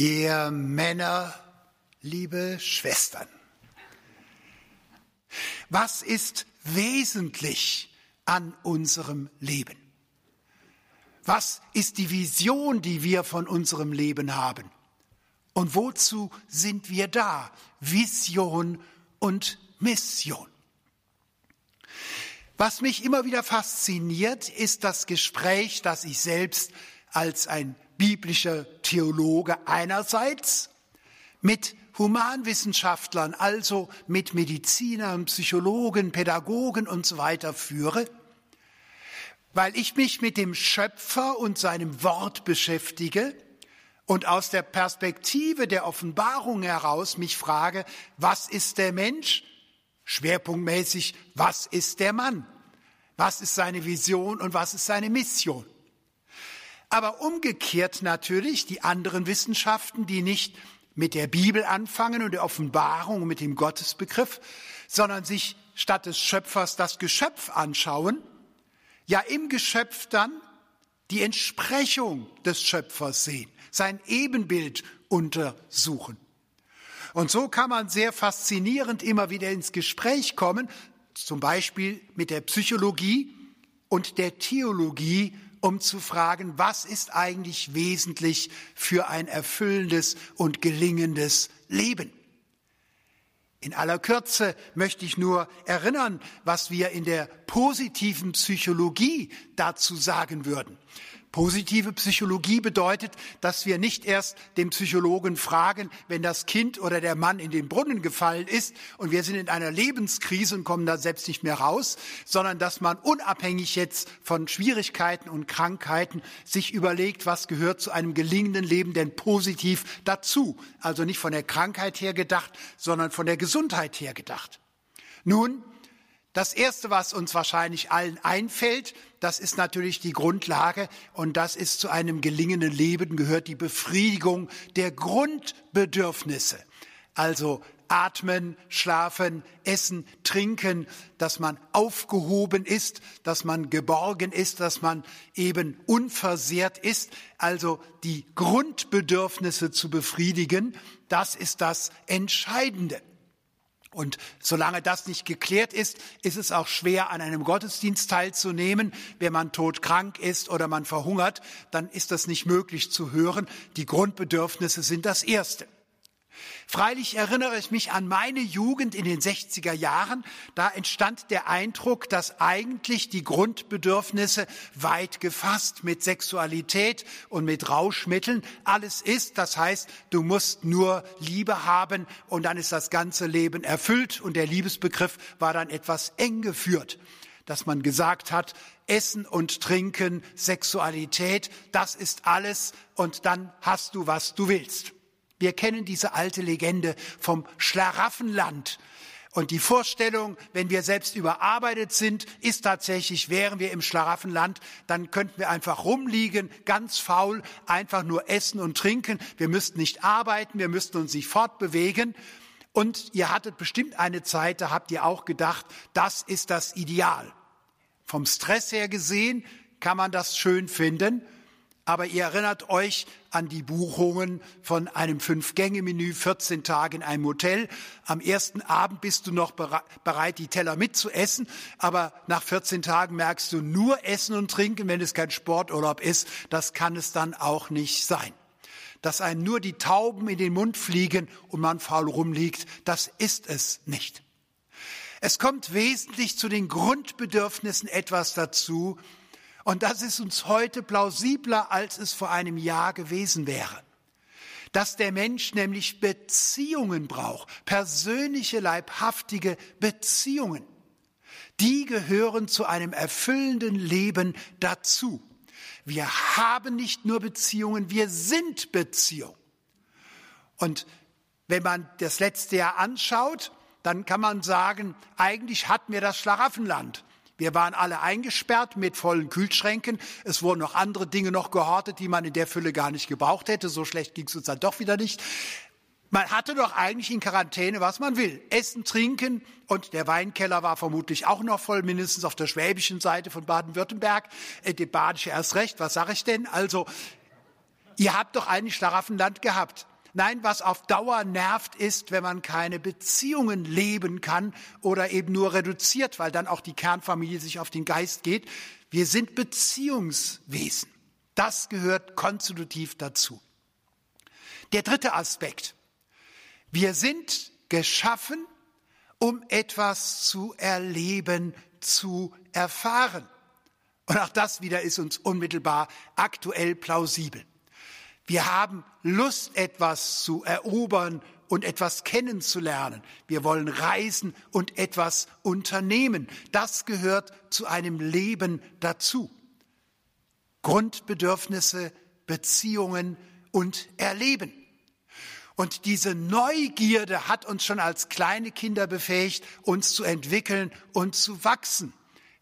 Ihr Männer, liebe Schwestern, was ist wesentlich an unserem Leben? Was ist die Vision, die wir von unserem Leben haben? Und wozu sind wir da? Vision und Mission. Was mich immer wieder fasziniert, ist das Gespräch, das ich selbst als ein biblischer Theologe einerseits mit Humanwissenschaftlern, also mit Medizinern, Psychologen, Pädagogen und so weiter führe, weil ich mich mit dem Schöpfer und seinem Wort beschäftige und aus der Perspektive der Offenbarung heraus mich frage, was ist der Mensch? Schwerpunktmäßig, was ist der Mann? Was ist seine Vision und was ist seine Mission? Aber umgekehrt natürlich die anderen Wissenschaften, die nicht mit der Bibel anfangen und der Offenbarung mit dem Gottesbegriff, sondern sich statt des Schöpfers das Geschöpf anschauen, ja im Geschöpf dann die Entsprechung des Schöpfers sehen, sein Ebenbild untersuchen. Und so kann man sehr faszinierend immer wieder ins Gespräch kommen, zum Beispiel mit der Psychologie und der Theologie um zu fragen, was ist eigentlich wesentlich für ein erfüllendes und gelingendes Leben. In aller Kürze möchte ich nur erinnern, was wir in der positiven Psychologie dazu sagen würden. Positive Psychologie bedeutet, dass wir nicht erst den Psychologen fragen, wenn das Kind oder der Mann in den Brunnen gefallen ist und wir sind in einer Lebenskrise und kommen da selbst nicht mehr raus, sondern dass man unabhängig jetzt von Schwierigkeiten und Krankheiten sich überlegt, was gehört zu einem gelingenden Leben denn positiv dazu. Also nicht von der Krankheit her gedacht, sondern von der Gesundheit her gedacht. Nun, das Erste, was uns wahrscheinlich allen einfällt, das ist natürlich die Grundlage und das ist zu einem gelingenden Leben gehört die Befriedigung der Grundbedürfnisse. Also atmen, schlafen, essen, trinken, dass man aufgehoben ist, dass man geborgen ist, dass man eben unversehrt ist. Also die Grundbedürfnisse zu befriedigen, das ist das Entscheidende. Und solange das nicht geklärt ist, ist es auch schwer, an einem Gottesdienst teilzunehmen. Wenn man todkrank ist oder man verhungert, dann ist das nicht möglich zu hören. Die Grundbedürfnisse sind das Erste. Freilich erinnere ich mich an meine Jugend in den 60er Jahren. Da entstand der Eindruck, dass eigentlich die Grundbedürfnisse weit gefasst mit Sexualität und mit Rauschmitteln alles ist. Das heißt, du musst nur Liebe haben und dann ist das ganze Leben erfüllt und der Liebesbegriff war dann etwas eng geführt dass man gesagt hat, Essen und Trinken, Sexualität, das ist alles und dann hast du, was du willst. Wir kennen diese alte Legende vom Schlaraffenland. Und die Vorstellung, wenn wir selbst überarbeitet sind, ist tatsächlich, wären wir im Schlaraffenland, dann könnten wir einfach rumliegen, ganz faul, einfach nur essen und trinken. Wir müssten nicht arbeiten, wir müssten uns nicht fortbewegen. Und ihr hattet bestimmt eine Zeit, da habt ihr auch gedacht, das ist das Ideal. Vom Stress her gesehen kann man das schön finden. Aber ihr erinnert euch an die Buchungen von einem Fünf-Gänge-Menü, 14 Tage in einem Hotel. Am ersten Abend bist du noch bereit, die Teller mitzuessen, aber nach 14 Tagen merkst du nur Essen und Trinken, wenn es kein Sporturlaub ist. Das kann es dann auch nicht sein. Dass einem nur die Tauben in den Mund fliegen und man faul rumliegt, das ist es nicht. Es kommt wesentlich zu den Grundbedürfnissen etwas dazu, und das ist uns heute plausibler, als es vor einem Jahr gewesen wäre. Dass der Mensch nämlich Beziehungen braucht, persönliche, leibhaftige Beziehungen. Die gehören zu einem erfüllenden Leben dazu. Wir haben nicht nur Beziehungen, wir sind Beziehung. Und wenn man das letzte Jahr anschaut, dann kann man sagen, eigentlich hatten wir das Schlaraffenland. Wir waren alle eingesperrt mit vollen Kühlschränken. Es wurden noch andere Dinge noch gehortet, die man in der Fülle gar nicht gebraucht hätte. So schlecht ging es uns dann doch wieder nicht. Man hatte doch eigentlich in Quarantäne, was man will. Essen, trinken und der Weinkeller war vermutlich auch noch voll, mindestens auf der schwäbischen Seite von Baden-Württemberg. Äh, die badische erst recht, was sage ich denn? Also, ihr habt doch eigentlich Schlaraffenland gehabt. Nein, was auf Dauer nervt, ist, wenn man keine Beziehungen leben kann oder eben nur reduziert, weil dann auch die Kernfamilie sich auf den Geist geht. Wir sind Beziehungswesen. Das gehört konstitutiv dazu. Der dritte Aspekt. Wir sind geschaffen, um etwas zu erleben, zu erfahren. Und auch das wieder ist uns unmittelbar aktuell plausibel. Wir haben Lust, etwas zu erobern und etwas kennenzulernen. Wir wollen reisen und etwas unternehmen. Das gehört zu einem Leben dazu. Grundbedürfnisse, Beziehungen und Erleben. Und diese Neugierde hat uns schon als kleine Kinder befähigt, uns zu entwickeln und zu wachsen.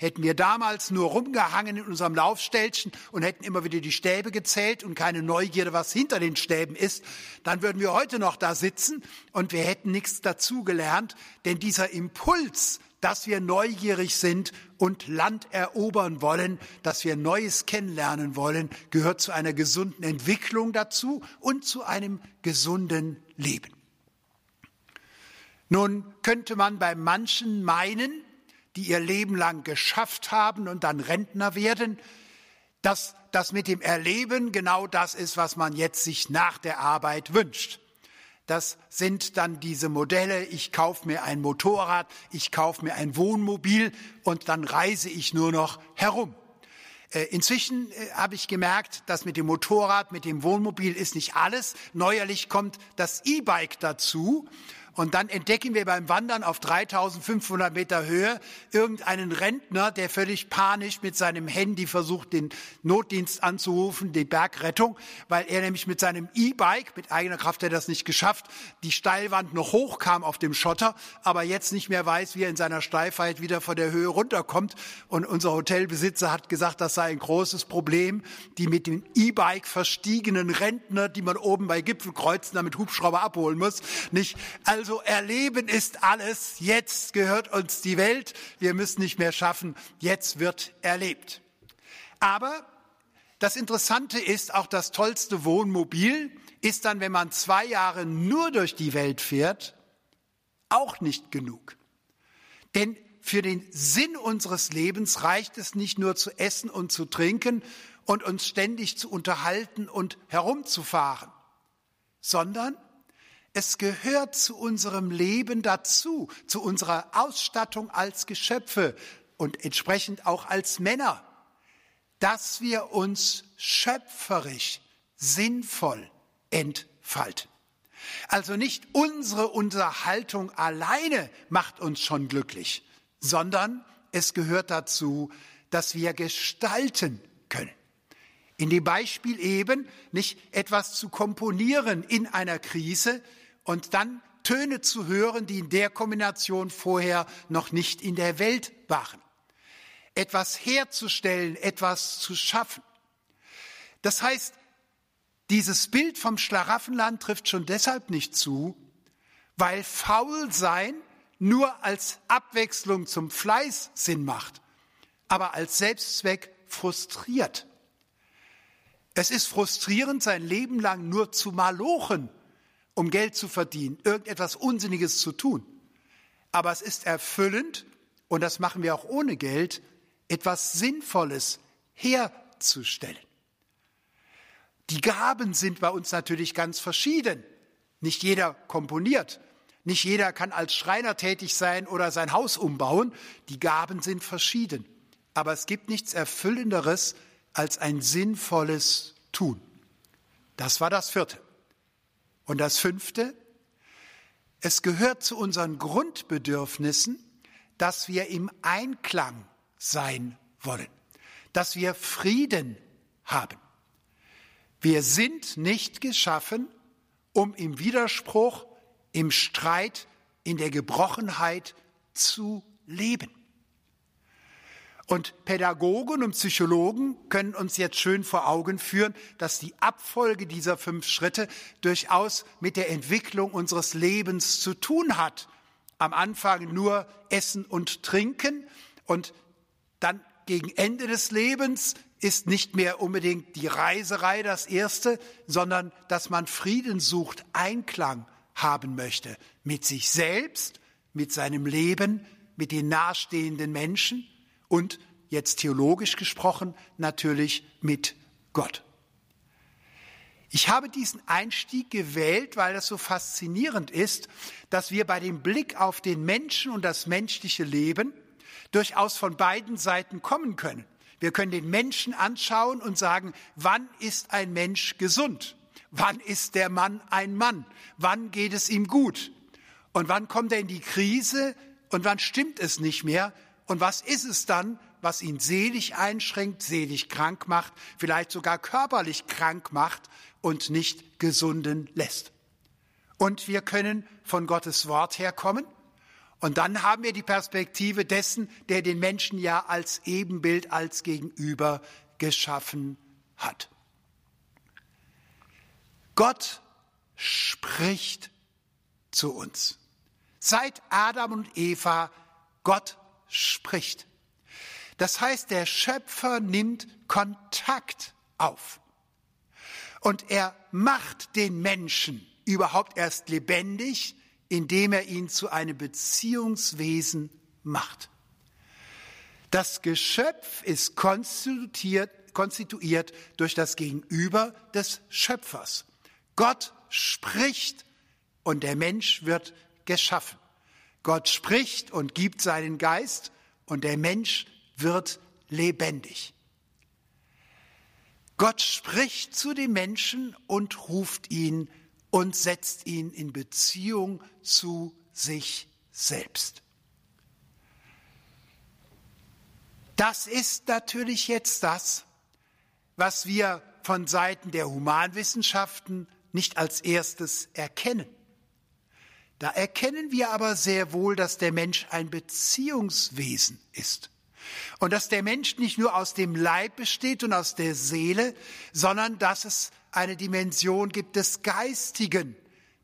Hätten wir damals nur rumgehangen in unserem Laufstellchen und hätten immer wieder die Stäbe gezählt und keine Neugierde, was hinter den Stäben ist, dann würden wir heute noch da sitzen und wir hätten nichts dazugelernt, denn dieser Impuls, dass wir neugierig sind und Land erobern wollen, dass wir Neues kennenlernen wollen, gehört zu einer gesunden Entwicklung dazu und zu einem gesunden Leben. Nun könnte man bei manchen meinen, die ihr Leben lang geschafft haben und dann Rentner werden, dass das mit dem Erleben genau das ist, was man jetzt sich nach der Arbeit wünscht. Das sind dann diese Modelle, ich kaufe mir ein Motorrad, ich kaufe mir ein Wohnmobil und dann reise ich nur noch herum. Äh, inzwischen äh, habe ich gemerkt, dass mit dem Motorrad, mit dem Wohnmobil ist nicht alles. Neuerlich kommt das E-Bike dazu. Und dann entdecken wir beim Wandern auf 3500 Meter Höhe irgendeinen Rentner, der völlig panisch mit seinem Handy versucht, den Notdienst anzurufen, die Bergrettung, weil er nämlich mit seinem E-Bike, mit eigener Kraft hat er das nicht geschafft, die Steilwand noch hochkam auf dem Schotter, aber jetzt nicht mehr weiß, wie er in seiner Steifheit wieder von der Höhe runterkommt. Und unser Hotelbesitzer hat gesagt, das sei ein großes Problem, die mit dem E-Bike verstiegenen Rentner, die man oben bei Gipfelkreuzen damit Hubschrauber abholen muss, nicht? Also also erleben ist alles. Jetzt gehört uns die Welt. Wir müssen nicht mehr schaffen. Jetzt wird erlebt. Aber das Interessante ist, auch das tollste Wohnmobil ist dann, wenn man zwei Jahre nur durch die Welt fährt, auch nicht genug. Denn für den Sinn unseres Lebens reicht es nicht nur zu essen und zu trinken und uns ständig zu unterhalten und herumzufahren, sondern es gehört zu unserem Leben dazu, zu unserer Ausstattung als Geschöpfe und entsprechend auch als Männer, dass wir uns schöpferisch, sinnvoll entfalten. Also nicht unsere Unterhaltung alleine macht uns schon glücklich, sondern es gehört dazu, dass wir gestalten können in dem Beispiel eben nicht etwas zu komponieren in einer Krise und dann Töne zu hören, die in der Kombination vorher noch nicht in der Welt waren. Etwas herzustellen, etwas zu schaffen. Das heißt, dieses Bild vom Schlaraffenland trifft schon deshalb nicht zu, weil Faulsein nur als Abwechslung zum Fleiß Sinn macht, aber als Selbstzweck frustriert. Es ist frustrierend, sein Leben lang nur zu malochen, um Geld zu verdienen, irgendetwas Unsinniges zu tun. Aber es ist erfüllend, und das machen wir auch ohne Geld, etwas Sinnvolles herzustellen. Die Gaben sind bei uns natürlich ganz verschieden. Nicht jeder komponiert. Nicht jeder kann als Schreiner tätig sein oder sein Haus umbauen. Die Gaben sind verschieden. Aber es gibt nichts Erfüllenderes, als ein sinnvolles Tun. Das war das vierte. Und das fünfte, es gehört zu unseren Grundbedürfnissen, dass wir im Einklang sein wollen, dass wir Frieden haben. Wir sind nicht geschaffen, um im Widerspruch, im Streit, in der Gebrochenheit zu leben. Und Pädagogen und Psychologen können uns jetzt schön vor Augen führen, dass die Abfolge dieser fünf Schritte durchaus mit der Entwicklung unseres Lebens zu tun hat. Am Anfang nur Essen und Trinken und dann gegen Ende des Lebens ist nicht mehr unbedingt die Reiserei das Erste, sondern dass man Frieden sucht, Einklang haben möchte mit sich selbst, mit seinem Leben, mit den nahestehenden Menschen und, jetzt theologisch gesprochen, natürlich mit Gott. Ich habe diesen Einstieg gewählt, weil das so faszinierend ist, dass wir bei dem Blick auf den Menschen und das menschliche Leben durchaus von beiden Seiten kommen können. Wir können den Menschen anschauen und sagen, wann ist ein Mensch gesund? Wann ist der Mann ein Mann? Wann geht es ihm gut? Und wann kommt er in die Krise? Und wann stimmt es nicht mehr? Und was ist es dann, was ihn selig einschränkt, selig krank macht, vielleicht sogar körperlich krank macht und nicht gesunden lässt? Und wir können von Gottes Wort herkommen und dann haben wir die Perspektive dessen, der den Menschen ja als Ebenbild, als Gegenüber geschaffen hat. Gott spricht zu uns. Seit Adam und Eva, Gott spricht. Das heißt, der Schöpfer nimmt Kontakt auf. Und er macht den Menschen überhaupt erst lebendig, indem er ihn zu einem Beziehungswesen macht. Das Geschöpf ist konstituiert, konstituiert durch das Gegenüber des Schöpfers. Gott spricht und der Mensch wird geschaffen. Gott spricht und gibt seinen Geist und der Mensch wird lebendig. Gott spricht zu dem Menschen und ruft ihn und setzt ihn in Beziehung zu sich selbst. Das ist natürlich jetzt das, was wir von Seiten der Humanwissenschaften nicht als erstes erkennen. Da erkennen wir aber sehr wohl, dass der Mensch ein Beziehungswesen ist. Und dass der Mensch nicht nur aus dem Leib besteht und aus der Seele, sondern dass es eine Dimension gibt des Geistigen,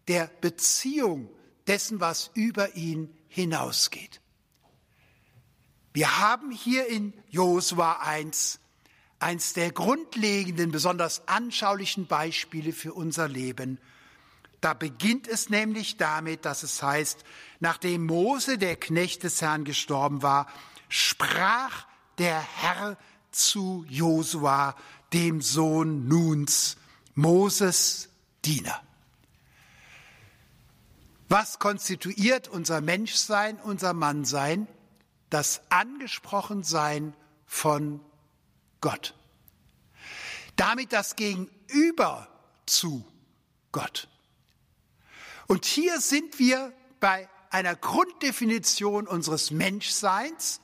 der Beziehung, dessen, was über ihn hinausgeht. Wir haben hier in Josua 1 eins der grundlegenden, besonders anschaulichen Beispiele für unser Leben. Da beginnt es nämlich damit, dass es heißt, nachdem Mose, der Knecht des Herrn, gestorben war, sprach der Herr zu Josua, dem Sohn Nuns, Moses Diener. Was konstituiert unser Menschsein, unser Mannsein? Das Angesprochensein von Gott. Damit das Gegenüber zu Gott. Und hier sind wir bei einer Grunddefinition unseres Menschseins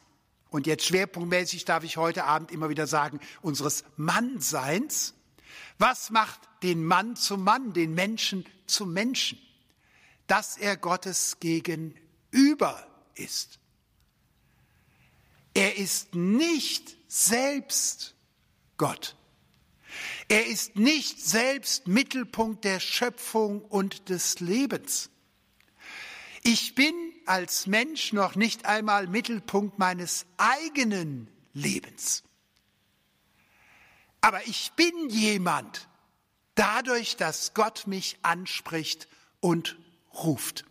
und jetzt schwerpunktmäßig darf ich heute Abend immer wieder sagen, unseres Mannseins. Was macht den Mann zum Mann, den Menschen zum Menschen? Dass er Gottes gegenüber ist. Er ist nicht selbst Gott. Er ist nicht selbst Mittelpunkt der Schöpfung und des Lebens. Ich bin als Mensch noch nicht einmal Mittelpunkt meines eigenen Lebens. Aber ich bin jemand dadurch, dass Gott mich anspricht und ruft.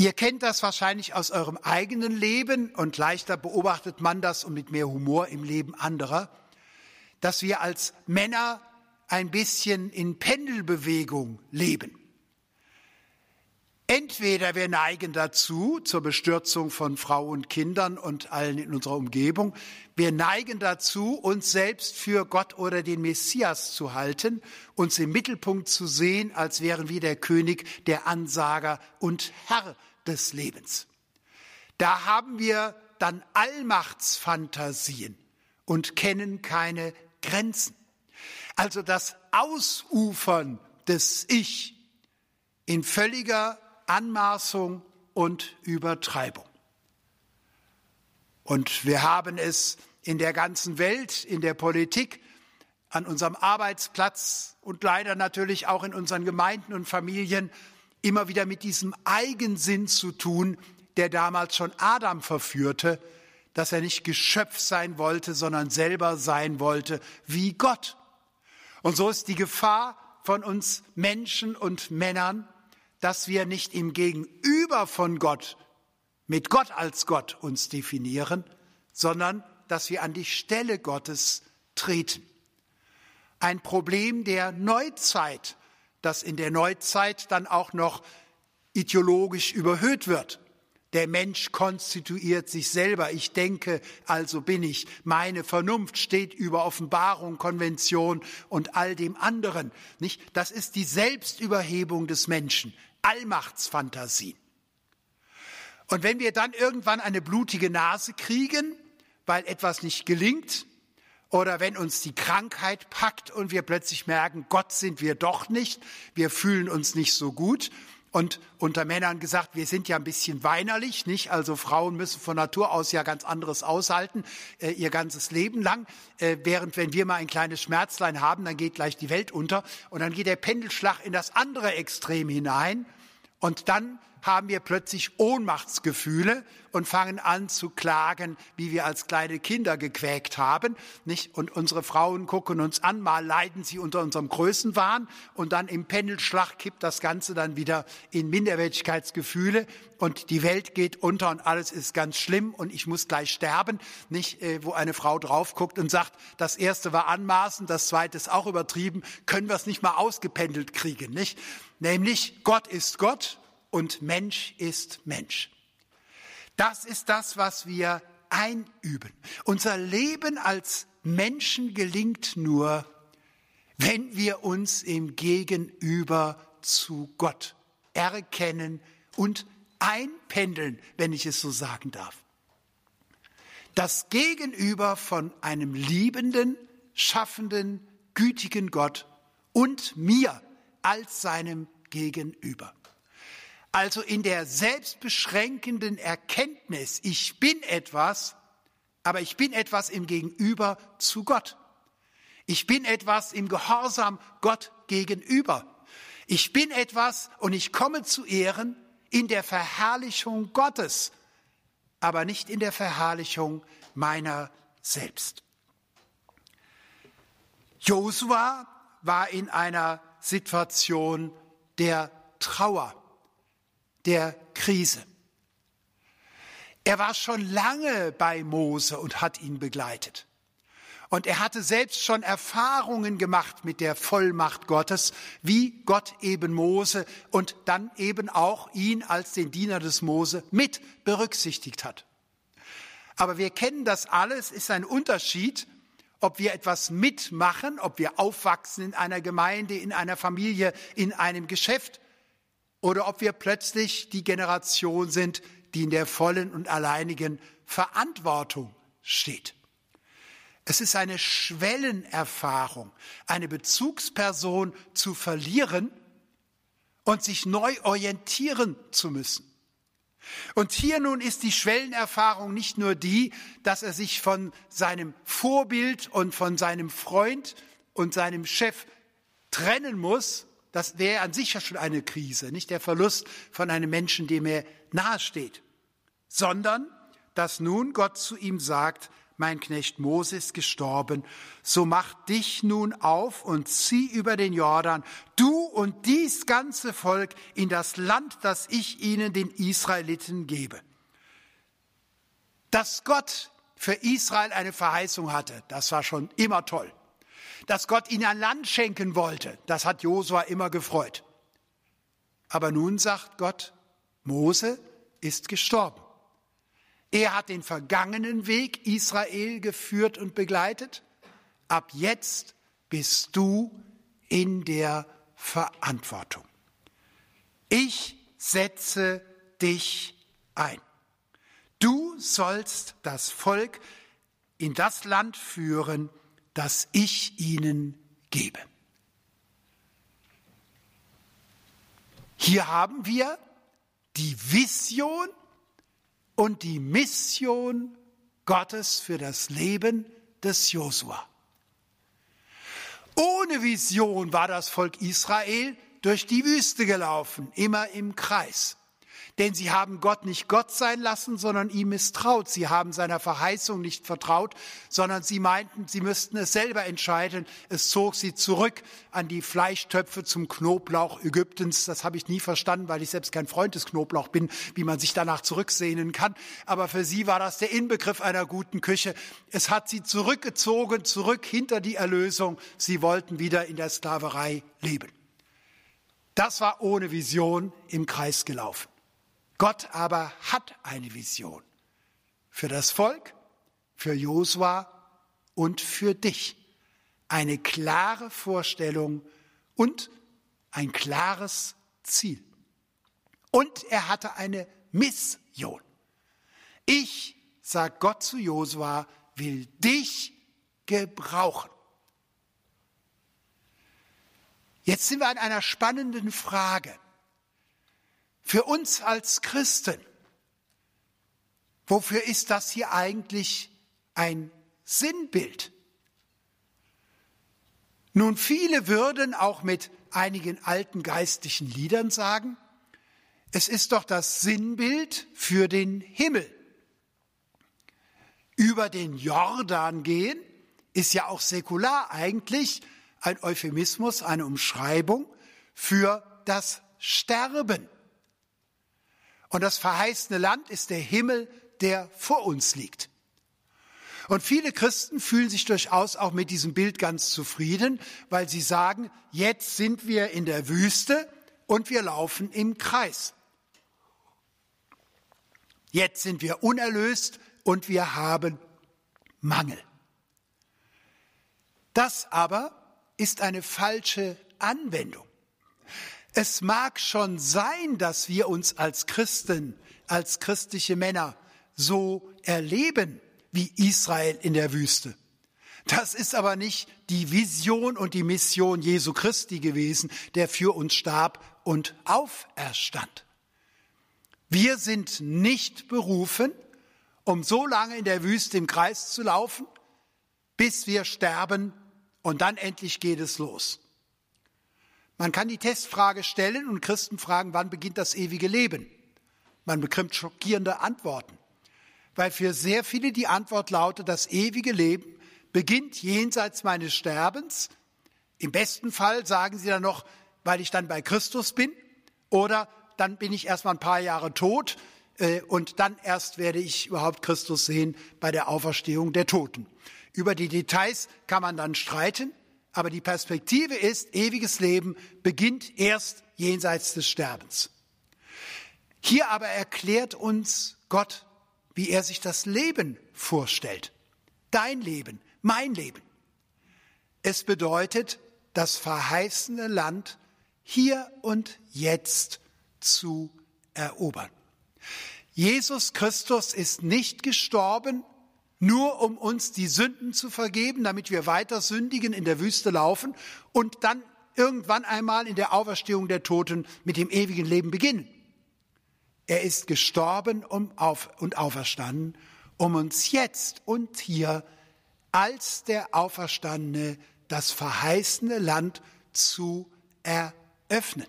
Ihr kennt das wahrscheinlich aus eurem eigenen Leben und leichter beobachtet man das und mit mehr Humor im Leben anderer, dass wir als Männer ein bisschen in Pendelbewegung leben. Entweder wir neigen dazu, zur Bestürzung von Frau und Kindern und allen in unserer Umgebung, wir neigen dazu, uns selbst für Gott oder den Messias zu halten, uns im Mittelpunkt zu sehen, als wären wir der König, der Ansager und Herr des Lebens. Da haben wir dann Allmachtsfantasien und kennen keine Grenzen. Also das Ausufern des Ich in völliger Anmaßung und Übertreibung. Und wir haben es in der ganzen Welt, in der Politik, an unserem Arbeitsplatz und leider natürlich auch in unseren Gemeinden und Familien immer wieder mit diesem Eigensinn zu tun, der damals schon Adam verführte, dass er nicht Geschöpf sein wollte, sondern selber sein wollte wie Gott. Und so ist die Gefahr von uns Menschen und Männern, dass wir nicht im Gegenüber von Gott, mit Gott als Gott uns definieren, sondern dass wir an die Stelle Gottes treten. Ein Problem der Neuzeit, das in der Neuzeit dann auch noch ideologisch überhöht wird. Der Mensch konstituiert sich selber. Ich denke, also bin ich. Meine Vernunft steht über Offenbarung, Konvention und all dem anderen. Nicht? Das ist die Selbstüberhebung des Menschen. Allmachtsfantasien. Und wenn wir dann irgendwann eine blutige Nase kriegen, weil etwas nicht gelingt, oder wenn uns die Krankheit packt und wir plötzlich merken, Gott sind wir doch nicht, wir fühlen uns nicht so gut, und unter Männern gesagt, wir sind ja ein bisschen weinerlich, nicht? Also Frauen müssen von Natur aus ja ganz anderes aushalten, äh, ihr ganzes Leben lang. Äh, während wenn wir mal ein kleines Schmerzlein haben, dann geht gleich die Welt unter. Und dann geht der Pendelschlag in das andere Extrem hinein. Und dann haben wir plötzlich Ohnmachtsgefühle und fangen an zu klagen, wie wir als kleine Kinder gequäkt haben, nicht? Und unsere Frauen gucken uns an, mal leiden sie unter unserem Größenwahn und dann im Pendelschlag kippt das Ganze dann wieder in Minderwertigkeitsgefühle und die Welt geht unter und alles ist ganz schlimm und ich muss gleich sterben, nicht? Äh, wo eine Frau drauf guckt und sagt, das erste war anmaßend, das zweite ist auch übertrieben, können wir es nicht mal ausgependelt kriegen, nicht? Nämlich Gott ist Gott und Mensch ist Mensch. Das ist das, was wir einüben. Unser Leben als Menschen gelingt nur, wenn wir uns im Gegenüber zu Gott erkennen und einpendeln, wenn ich es so sagen darf. Das Gegenüber von einem liebenden, schaffenden, gütigen Gott und mir als seinem Gegenüber. Also in der selbstbeschränkenden Erkenntnis, ich bin etwas, aber ich bin etwas im Gegenüber zu Gott. Ich bin etwas im Gehorsam Gott gegenüber. Ich bin etwas und ich komme zu Ehren in der Verherrlichung Gottes, aber nicht in der Verherrlichung meiner selbst. Josua war in einer Situation der Trauer der Krise. Er war schon lange bei Mose und hat ihn begleitet. Und er hatte selbst schon Erfahrungen gemacht mit der Vollmacht Gottes, wie Gott eben Mose und dann eben auch ihn als den Diener des Mose mit berücksichtigt hat. Aber wir kennen das alles, ist ein Unterschied, ob wir etwas mitmachen, ob wir aufwachsen in einer Gemeinde, in einer Familie, in einem Geschäft oder ob wir plötzlich die Generation sind, die in der vollen und alleinigen Verantwortung steht. Es ist eine Schwellenerfahrung, eine Bezugsperson zu verlieren und sich neu orientieren zu müssen. Und hier nun ist die Schwellenerfahrung nicht nur die, dass er sich von seinem Vorbild und von seinem Freund und seinem Chef trennen muss, das wäre an sich ja schon eine Krise, nicht der Verlust von einem Menschen, dem er nahesteht, sondern dass nun Gott zu ihm sagt, mein Knecht Mose ist gestorben, so mach dich nun auf und zieh über den Jordan, du und dies ganze Volk in das Land, das ich ihnen, den Israeliten, gebe. Dass Gott für Israel eine Verheißung hatte, das war schon immer toll dass Gott ihnen ein Land schenken wollte. Das hat Josua immer gefreut. Aber nun sagt Gott, Mose ist gestorben. Er hat den vergangenen Weg Israel geführt und begleitet. Ab jetzt bist du in der Verantwortung. Ich setze dich ein. Du sollst das Volk in das Land führen, das ich ihnen gebe. Hier haben wir die Vision und die Mission Gottes für das Leben des Josua. Ohne Vision war das Volk Israel durch die Wüste gelaufen, immer im Kreis. Denn sie haben Gott nicht Gott sein lassen, sondern ihm misstraut. Sie haben seiner Verheißung nicht vertraut, sondern sie meinten, sie müssten es selber entscheiden. Es zog sie zurück an die Fleischtöpfe zum Knoblauch Ägyptens. Das habe ich nie verstanden, weil ich selbst kein Freund des Knoblauch bin, wie man sich danach zurücksehnen kann. Aber für sie war das der Inbegriff einer guten Küche. Es hat sie zurückgezogen, zurück hinter die Erlösung. Sie wollten wieder in der Sklaverei leben. Das war ohne Vision im Kreis gelaufen. Gott aber hat eine Vision für das Volk, für Josua und für dich. Eine klare Vorstellung und ein klares Ziel. Und er hatte eine Mission. Ich, sagt Gott zu Josua, will dich gebrauchen. Jetzt sind wir an einer spannenden Frage. Für uns als Christen, wofür ist das hier eigentlich ein Sinnbild? Nun, viele würden auch mit einigen alten geistlichen Liedern sagen, es ist doch das Sinnbild für den Himmel. Über den Jordan gehen ist ja auch säkular eigentlich ein Euphemismus, eine Umschreibung für das Sterben. Und das verheißene Land ist der Himmel, der vor uns liegt. Und viele Christen fühlen sich durchaus auch mit diesem Bild ganz zufrieden, weil sie sagen, jetzt sind wir in der Wüste und wir laufen im Kreis. Jetzt sind wir unerlöst und wir haben Mangel. Das aber ist eine falsche Anwendung. Es mag schon sein, dass wir uns als Christen, als christliche Männer so erleben wie Israel in der Wüste. Das ist aber nicht die Vision und die Mission Jesu Christi gewesen, der für uns starb und auferstand. Wir sind nicht berufen, um so lange in der Wüste im Kreis zu laufen, bis wir sterben und dann endlich geht es los. Man kann die Testfrage stellen und Christen fragen, wann beginnt das ewige Leben? Man bekommt schockierende Antworten, weil für sehr viele die Antwort lautet, das ewige Leben beginnt jenseits meines Sterbens. Im besten Fall sagen sie dann noch, weil ich dann bei Christus bin, oder dann bin ich erst mal ein paar Jahre tot äh, und dann erst werde ich überhaupt Christus sehen bei der Auferstehung der Toten. Über die Details kann man dann streiten, aber die Perspektive ist, ewiges Leben beginnt erst jenseits des Sterbens. Hier aber erklärt uns Gott, wie er sich das Leben vorstellt. Dein Leben, mein Leben. Es bedeutet, das verheißene Land hier und jetzt zu erobern. Jesus Christus ist nicht gestorben, nur um uns die Sünden zu vergeben, damit wir weiter sündigen in der Wüste laufen und dann irgendwann einmal in der Auferstehung der Toten mit dem ewigen Leben beginnen. Er ist gestorben und auferstanden, um uns jetzt und hier als der Auferstandene das verheißene Land zu eröffnen.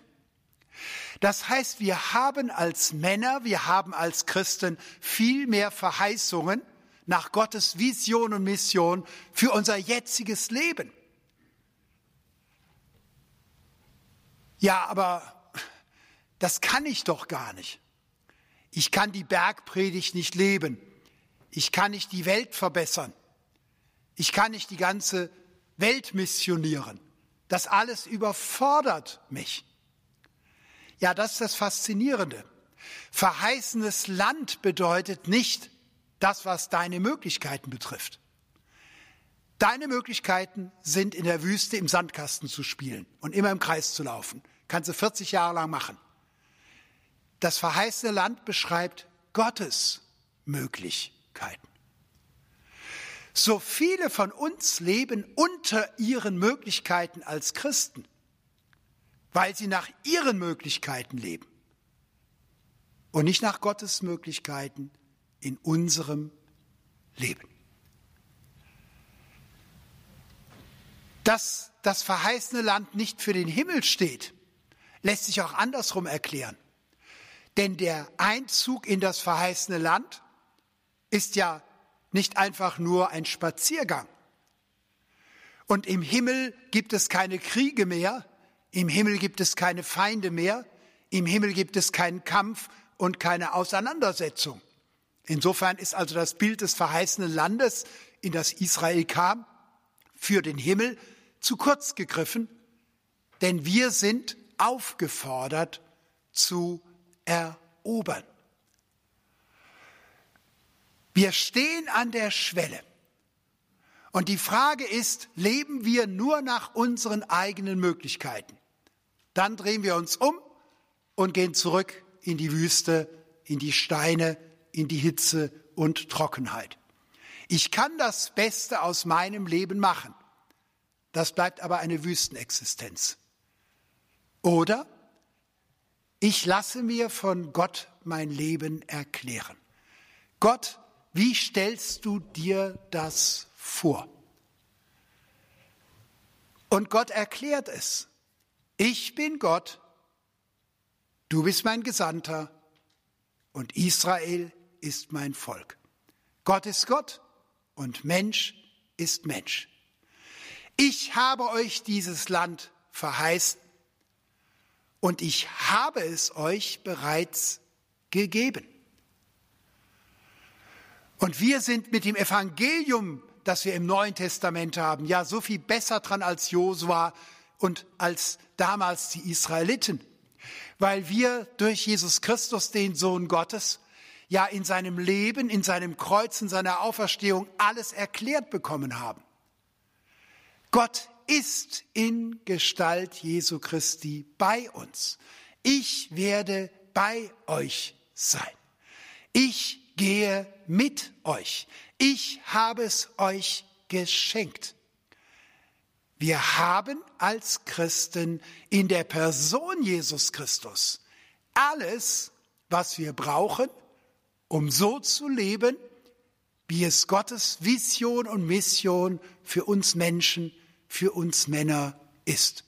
Das heißt, wir haben als Männer, wir haben als Christen viel mehr Verheißungen, nach Gottes Vision und Mission für unser jetziges Leben. Ja, aber das kann ich doch gar nicht. Ich kann die Bergpredigt nicht leben. Ich kann nicht die Welt verbessern. Ich kann nicht die ganze Welt missionieren. Das alles überfordert mich. Ja, das ist das Faszinierende. Verheißenes Land bedeutet nicht, das, was deine Möglichkeiten betrifft. Deine Möglichkeiten sind in der Wüste im Sandkasten zu spielen und immer im Kreis zu laufen. Kannst du 40 Jahre lang machen. Das verheißene Land beschreibt Gottes Möglichkeiten. So viele von uns leben unter ihren Möglichkeiten als Christen, weil sie nach ihren Möglichkeiten leben und nicht nach Gottes Möglichkeiten in unserem Leben. Dass das verheißene Land nicht für den Himmel steht, lässt sich auch andersrum erklären. Denn der Einzug in das verheißene Land ist ja nicht einfach nur ein Spaziergang. Und im Himmel gibt es keine Kriege mehr, im Himmel gibt es keine Feinde mehr, im Himmel gibt es keinen Kampf und keine Auseinandersetzung. Insofern ist also das Bild des verheißenen Landes, in das Israel kam, für den Himmel zu kurz gegriffen, denn wir sind aufgefordert zu erobern. Wir stehen an der Schwelle. Und die Frage ist, leben wir nur nach unseren eigenen Möglichkeiten? Dann drehen wir uns um und gehen zurück in die Wüste, in die Steine, in die Hitze und Trockenheit. Ich kann das Beste aus meinem Leben machen. Das bleibt aber eine Wüstenexistenz. Oder ich lasse mir von Gott mein Leben erklären. Gott, wie stellst du dir das vor? Und Gott erklärt es. Ich bin Gott, du bist mein Gesandter und Israel ist mein Volk. Gott ist Gott und Mensch ist Mensch. Ich habe euch dieses Land verheißen und ich habe es euch bereits gegeben. Und wir sind mit dem Evangelium, das wir im Neuen Testament haben, ja so viel besser dran als Josua und als damals die Israeliten, weil wir durch Jesus Christus, den Sohn Gottes, ja in seinem Leben, in seinem Kreuz, in seiner Auferstehung alles erklärt bekommen haben. Gott ist in Gestalt Jesu Christi bei uns. Ich werde bei euch sein. Ich gehe mit euch. Ich habe es euch geschenkt. Wir haben als Christen in der Person Jesus Christus alles, was wir brauchen, um so zu leben, wie es Gottes Vision und Mission für uns Menschen für uns Männer ist.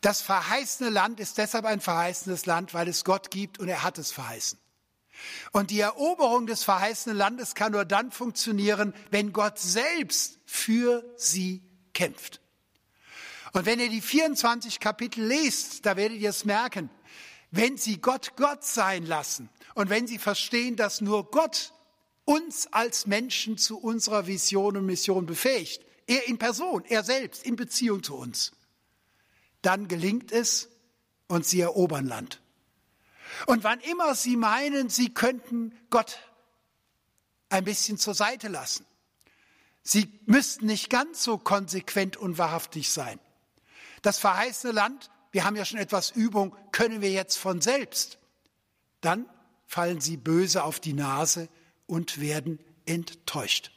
Das verheißene Land ist deshalb ein verheißenes Land, weil es Gott gibt und er hat es verheißen. Und die Eroberung des verheißenen Landes kann nur dann funktionieren, wenn Gott selbst für sie kämpft. Und wenn ihr die 24 Kapitel lest, da werdet ihr es merken, wenn sie Gott Gott sein lassen und wenn sie verstehen, dass nur Gott uns als Menschen zu unserer Vision und Mission befähigt, er in Person, er selbst in Beziehung zu uns, dann gelingt es und sie erobern Land. Und wann immer sie meinen, sie könnten Gott ein bisschen zur Seite lassen, sie müssten nicht ganz so konsequent und wahrhaftig sein. Das verheißene Land, wir haben ja schon etwas Übung, können wir jetzt von selbst. Dann fallen sie böse auf die Nase und werden enttäuscht.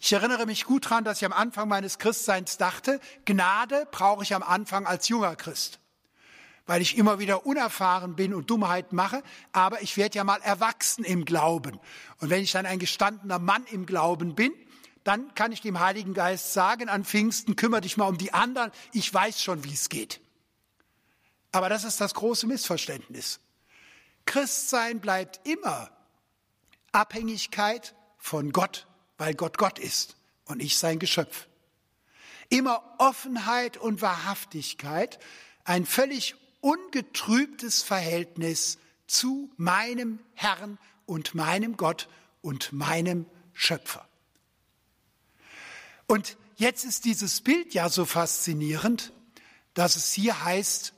Ich erinnere mich gut daran, dass ich am Anfang meines Christseins dachte, Gnade brauche ich am Anfang als junger Christ, weil ich immer wieder unerfahren bin und Dummheit mache, aber ich werde ja mal erwachsen im Glauben. Und wenn ich dann ein gestandener Mann im Glauben bin, dann kann ich dem Heiligen Geist sagen, an Pfingsten kümmere dich mal um die anderen, ich weiß schon, wie es geht. Aber das ist das große Missverständnis. Christsein bleibt immer Abhängigkeit von Gott, weil Gott Gott ist und ich sein Geschöpf. Immer Offenheit und Wahrhaftigkeit, ein völlig ungetrübtes Verhältnis zu meinem Herrn und meinem Gott und meinem Schöpfer. Und jetzt ist dieses Bild ja so faszinierend, dass es hier heißt,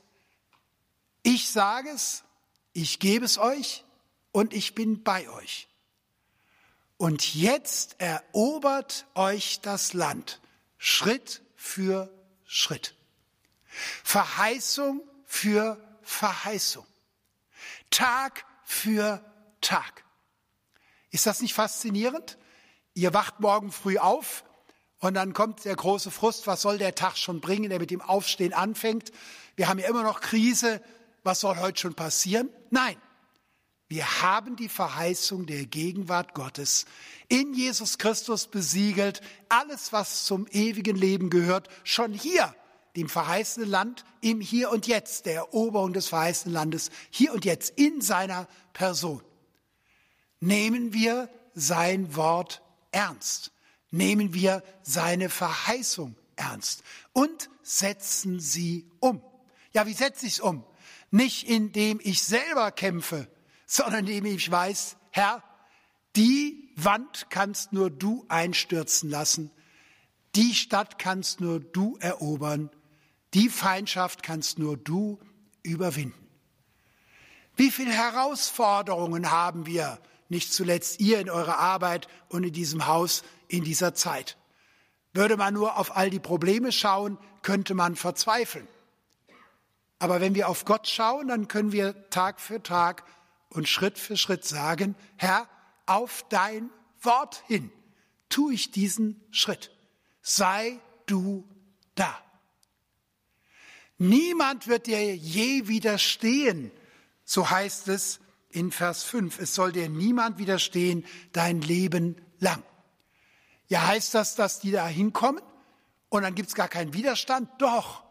ich sage es, ich gebe es euch und ich bin bei euch. Und jetzt erobert euch das Land Schritt für Schritt. Verheißung für Verheißung. Tag für Tag. Ist das nicht faszinierend? Ihr wacht morgen früh auf und dann kommt der große Frust, was soll der Tag schon bringen, der mit dem Aufstehen anfängt. Wir haben ja immer noch Krise, was soll heute schon passieren? Nein, wir haben die Verheißung der Gegenwart Gottes in Jesus Christus besiegelt. Alles, was zum ewigen Leben gehört, schon hier dem verheißenen Land im Hier und Jetzt, der Eroberung des verheißenen Landes, hier und jetzt in seiner Person. Nehmen wir sein Wort ernst. Nehmen wir seine Verheißung ernst und setzen sie um. Ja, wie setze ich es um? Nicht indem ich selber kämpfe, sondern indem ich weiß, Herr, die Wand kannst nur du einstürzen lassen, die Stadt kannst nur du erobern, die Feindschaft kannst nur du überwinden. Wie viele Herausforderungen haben wir, nicht zuletzt ihr in eurer Arbeit und in diesem Haus in dieser Zeit? Würde man nur auf all die Probleme schauen, könnte man verzweifeln. Aber wenn wir auf Gott schauen, dann können wir Tag für Tag und Schritt für Schritt sagen, Herr, auf dein Wort hin tue ich diesen Schritt. Sei du da. Niemand wird dir je widerstehen, so heißt es in Vers 5. Es soll dir niemand widerstehen dein Leben lang. Ja, heißt das, dass die da hinkommen und dann gibt es gar keinen Widerstand? Doch.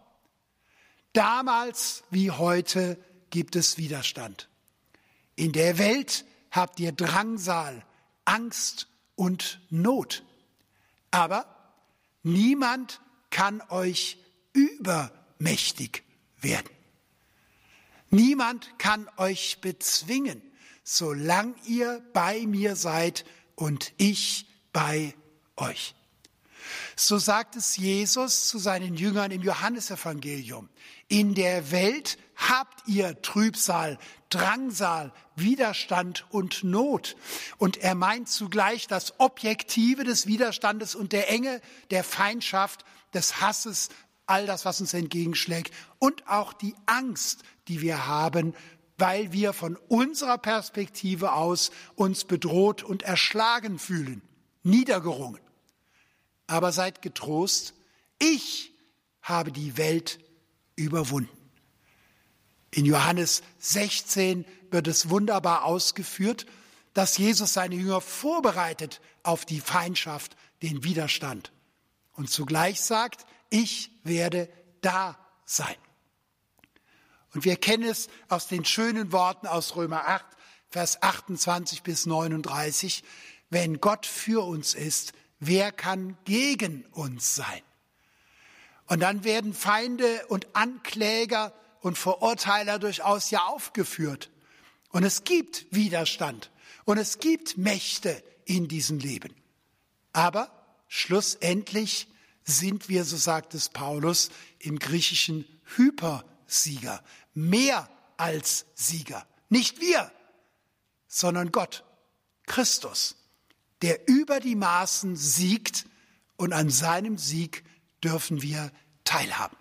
Damals wie heute gibt es Widerstand. In der Welt habt ihr Drangsal, Angst und Not. Aber niemand kann euch übermächtig werden. Niemand kann euch bezwingen, solange ihr bei mir seid und ich bei euch. So sagt es Jesus zu seinen Jüngern im Johannesevangelium. In der Welt habt ihr Trübsal, Drangsal, Widerstand und Not. Und er meint zugleich das Objektive des Widerstandes und der Enge, der Feindschaft, des Hasses, all das, was uns entgegenschlägt und auch die Angst, die wir haben, weil wir von unserer Perspektive aus uns bedroht und erschlagen fühlen, niedergerungen. Aber seid getrost, ich habe die Welt überwunden. In Johannes 16 wird es wunderbar ausgeführt, dass Jesus seine Jünger vorbereitet auf die Feindschaft, den Widerstand. Und zugleich sagt, ich werde da sein. Und wir kennen es aus den schönen Worten aus Römer 8, Vers 28 bis 39. Wenn Gott für uns ist, wer kann gegen uns sein? Und dann werden Feinde und Ankläger und Verurteiler durchaus ja aufgeführt. Und es gibt Widerstand und es gibt Mächte in diesem Leben. Aber schlussendlich sind wir, so sagt es Paulus, im griechischen Hypersieger, mehr als Sieger. Nicht wir, sondern Gott, Christus, der über die Maßen siegt und an seinem Sieg dürfen wir teilhaben.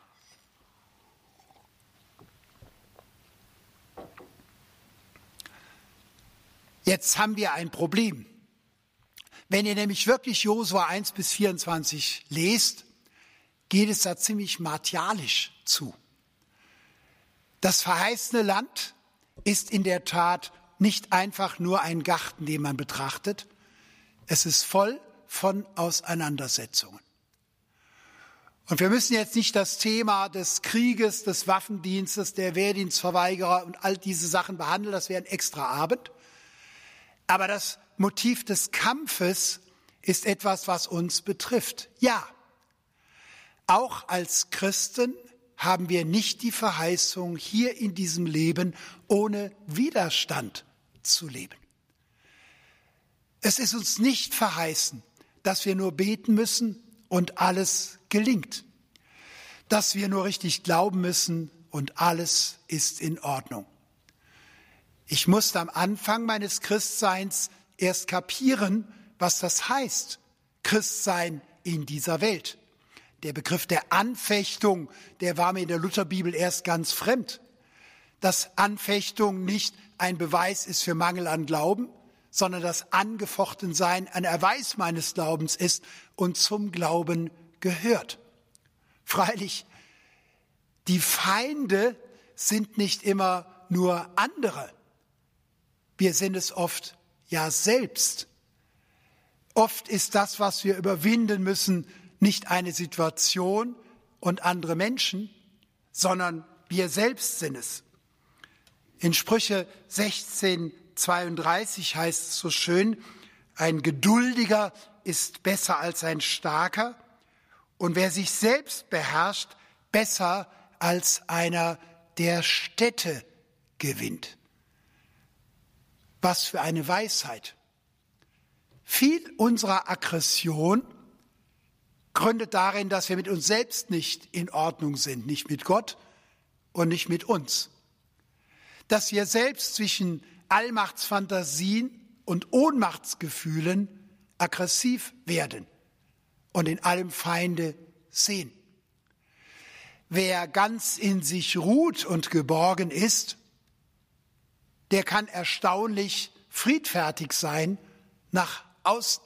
Jetzt haben wir ein Problem. Wenn ihr nämlich wirklich Josua 1 bis 24 lest, geht es da ziemlich martialisch zu. Das verheißene Land ist in der Tat nicht einfach nur ein Garten, den man betrachtet. Es ist voll von Auseinandersetzungen. Und wir müssen jetzt nicht das Thema des Krieges, des Waffendienstes, der Wehrdienstverweigerer und all diese Sachen behandeln, das wäre ein extra Abend. Aber das Motiv des Kampfes ist etwas, was uns betrifft. Ja, auch als Christen haben wir nicht die Verheißung, hier in diesem Leben ohne Widerstand zu leben. Es ist uns nicht verheißen, dass wir nur beten müssen und alles gelingt, dass wir nur richtig glauben müssen und alles ist in Ordnung. Ich musste am Anfang meines Christseins erst kapieren, was das heißt, Christsein in dieser Welt. Der Begriff der Anfechtung, der war mir in der Lutherbibel erst ganz fremd. Dass Anfechtung nicht ein Beweis ist für Mangel an Glauben, sondern dass Angefochtensein ein Erweis meines Glaubens ist und zum Glauben gehört. Freilich, die Feinde sind nicht immer nur andere. Wir sind es oft ja selbst. Oft ist das, was wir überwinden müssen, nicht eine Situation und andere Menschen, sondern wir selbst sind es. In Sprüche 16, 32 heißt es so schön, ein Geduldiger ist besser als ein Starker und wer sich selbst beherrscht, besser als einer, der Städte gewinnt. Was für eine Weisheit. Viel unserer Aggression gründet darin, dass wir mit uns selbst nicht in Ordnung sind, nicht mit Gott und nicht mit uns. Dass wir selbst zwischen Allmachtsfantasien und Ohnmachtsgefühlen aggressiv werden und in allem Feinde sehen. Wer ganz in sich ruht und geborgen ist, der kann erstaunlich friedfertig sein nach außen.